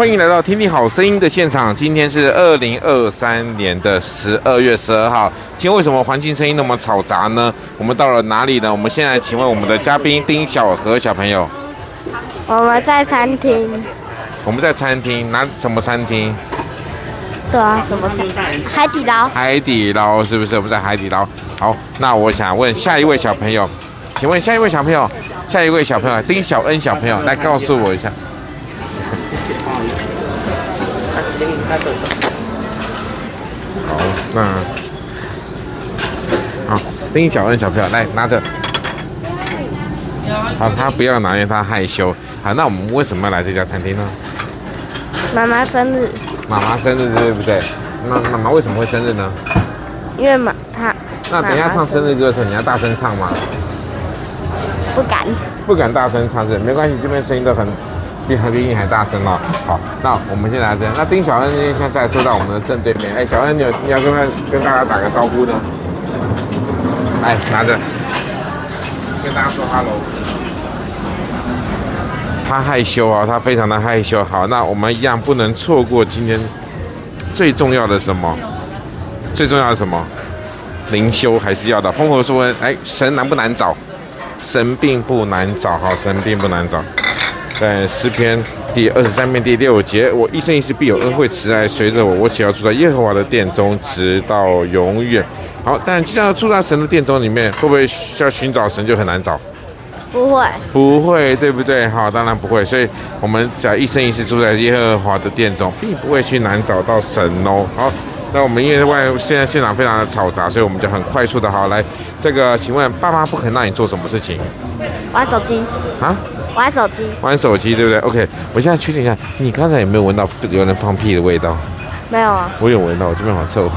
欢迎来到听听好声音的现场。今天是二零二三年的十二月十二号。今天为什么环境声音那么嘈杂呢？我们到了哪里呢？我们现在请问我们的嘉宾丁小和小朋友。我们在餐厅。我们在餐厅，哪什么餐厅？对啊，什么餐厅？海底捞。海底捞是不是？我们在海底捞。好，那我想问下一位小朋友，请问下一位小朋友，下一位小朋友丁小恩小朋友来告诉我一下。好，那好，丁小恩小朋友来拿着。好，他不要拿，因为他害羞。好，那我们为什么要来这家餐厅呢？妈妈生日。妈妈生日对不对？那妈妈为什么会生日呢？因为妈她。那等一下唱生日歌的时候，你要大声唱吗？不敢。不敢大声唱是？没关系，这边声音都很。比海边音还大声哦！好，那我们先来这样。那丁小恩现在坐在我们的正对面。哎，小恩，你有你要跟他跟大家打个招呼呢？哎，拿着，跟大家说哈喽。他害羞啊，他非常的害羞。好，那我们一样不能错过今天最重要的什么？最重要的什么？灵修还是要的。丰禾说：“哎，神难不难找？神并不难找，好，神并不难找。”在诗篇第二十三篇第六节，我一生一世必有恩惠慈爱随着我，我且要住在耶和华的殿中，直到永远。好，但既然要住在神的殿中里面，会不会需要寻找神就很难找？不会，不会，对不对？好，当然不会。所以，我们只要一生一世住在耶和华的殿中，并不会去难找到神哦。好，那我们因为外现在现场非常的嘈杂，所以我们就很快速的好来。这个，请问爸妈不肯让你做什么事情？玩手机啊？玩手机，玩手机，对不对？OK，我现在确定一下，你刚才有没有闻到有人放屁的味道？没有啊。我有闻到，我这边好臭。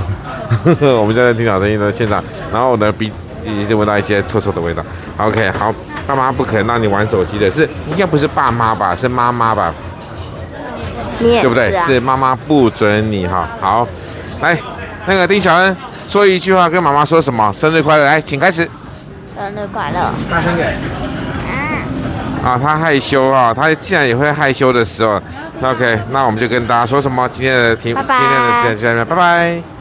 我们现在听小声音的现场，然后我的鼻子已经闻到一些臭臭的味道。OK，好，爸妈不可能让你玩手机的，是应该不是爸妈吧？是妈妈吧？你也啊？对不对？是妈妈不准你哈。好，来，那个丁小恩说一句话跟妈妈说什么？生日快乐！来，请开始。生日快乐！大声点。啊，他害羞啊，他竟然也会害羞的时候，OK，那我们就跟大家说什么？今天的题，今天的见面，拜拜。